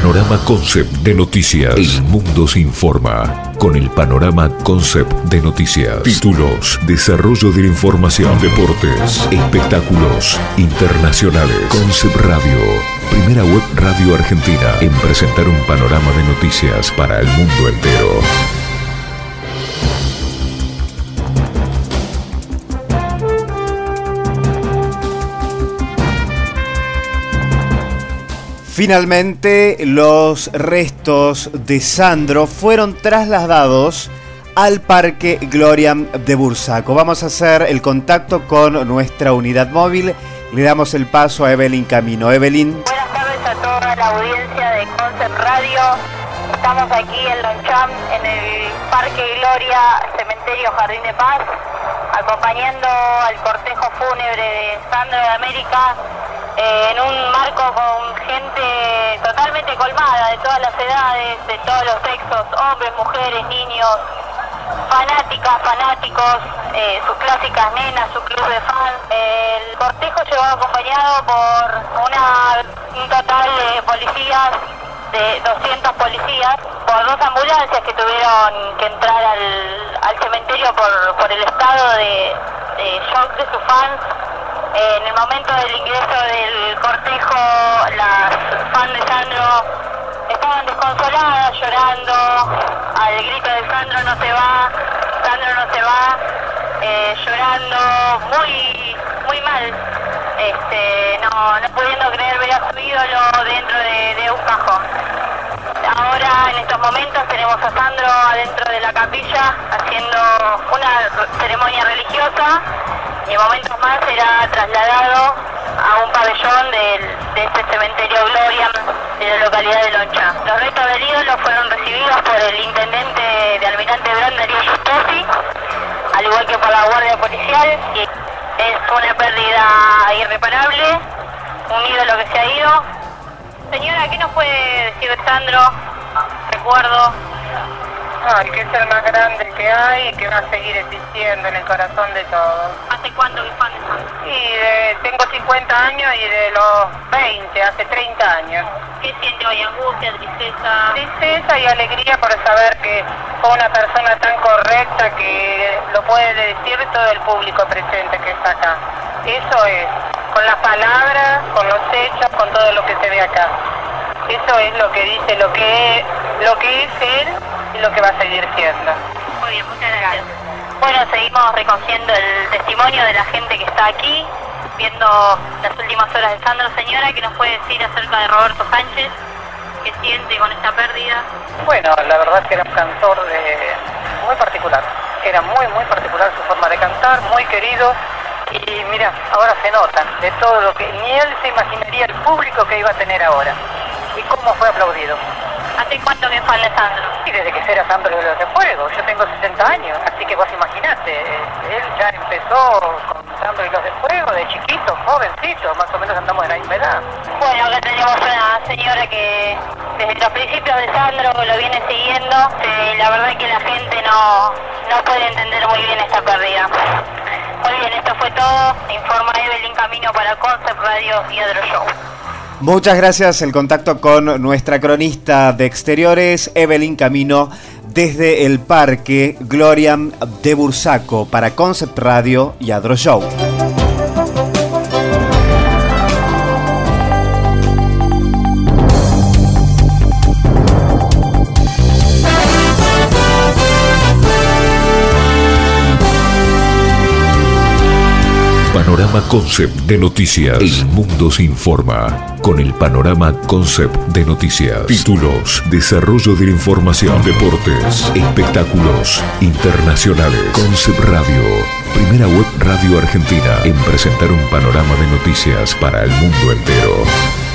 Panorama Concept de Noticias. El mundo se informa con el Panorama Concept de Noticias. Títulos, desarrollo de la información, deportes, espectáculos internacionales. Concept Radio, primera web radio argentina en presentar un panorama de noticias para el mundo entero. Finalmente, los restos de Sandro fueron trasladados al Parque Gloria de Bursaco. Vamos a hacer el contacto con nuestra unidad móvil. Le damos el paso a Evelyn Camino. Evelyn. Buenas tardes a toda la audiencia de Concept Radio. Estamos aquí en Longchamp, en el Parque Gloria, Cementerio Jardín de Paz, acompañando al cortejo fúnebre de Sandro de América eh, en un marco con totalmente colmada, de todas las edades, de todos los sexos, hombres, mujeres, niños, fanáticas, fanáticos, eh, sus clásicas nenas, su club de fans. El cortejo llegó acompañado por una, un total de policías, de 200 policías, por dos ambulancias que tuvieron que entrar al, al cementerio por, por el estado de, de shock de sus fans en el momento del ingreso del cortejo, las fans de Sandro estaban desconsoladas, llorando, al grito de Sandro no se va, Sandro no se va, eh, llorando muy, muy mal, este, no, no pudiendo creer ver a su ídolo dentro de, de un cajón. Ahora, en estos momentos, tenemos a Sandro adentro de la capilla haciendo una ceremonia religiosa y en momentos más será trasladado a un pabellón de este cementerio Gloria de la localidad de Loncha. Los restos del ídolo fueron recibidos por el intendente de Almirante Brand, Darío al igual que por la Guardia Policial. Es una pérdida irreparable, un ídolo que se ha ido. Señora, ¿qué nos puede decir de Sandro? Recuerdo. Que es el más grande que hay y que va a seguir existiendo en el corazón de todos. ¿Hace cuánto que fan? Y de- tengo 50 años y de los 20, hace 30 años. ¿Qué siente hoy? ¿Angustia, tristeza? Tristeza y alegría por saber que fue una persona tan correcta que lo puede decir todo el público presente que está acá. Eso es, con las palabras, con los hechos, con todo lo que se ve acá. Eso es lo que dice, lo que, lo que es él y lo que va a seguir siendo. Muy bien, muchas gracias. Bueno, seguimos reconociendo el testimonio de la gente que está aquí, viendo las últimas horas de Sandro. Señora, ¿qué nos puede decir acerca de Roberto Sánchez? ¿Qué siente con esta pérdida? Bueno, la verdad que era un cantor de- muy particular. Era muy, muy particular su forma de cantar, muy querido. Y mira, ahora se nota de todo lo que ni él se imaginaría el público que iba a tener ahora. Y cómo fue aplaudido. ¿Hace cuánto que es fan de Sandro? Y desde que era Sandro de los de Fuego, yo tengo 60 años, así que vos imaginate, él ya empezó con Sandro y los de Fuego de chiquito, jovencito, más o menos andamos de la misma edad. Bueno, acá tenemos una señora que desde los principios de Sandro lo viene siguiendo. Eh, la verdad que la gente no, no puede entender muy bien esta pérdida. Muy bien, esto fue todo. Informa Evelyn Camino para Concept Radio y Adro Show. Muchas gracias. El contacto con nuestra cronista de exteriores, Evelyn Camino, desde el Parque Gloria de Bursaco para Concept Radio y Adro Show. Panorama Concept de Noticias. El mundo se informa con el Panorama Concept de Noticias. Títulos, desarrollo de la información, deportes, espectáculos internacionales. Concept Radio, primera web radio argentina en presentar un panorama de noticias para el mundo entero.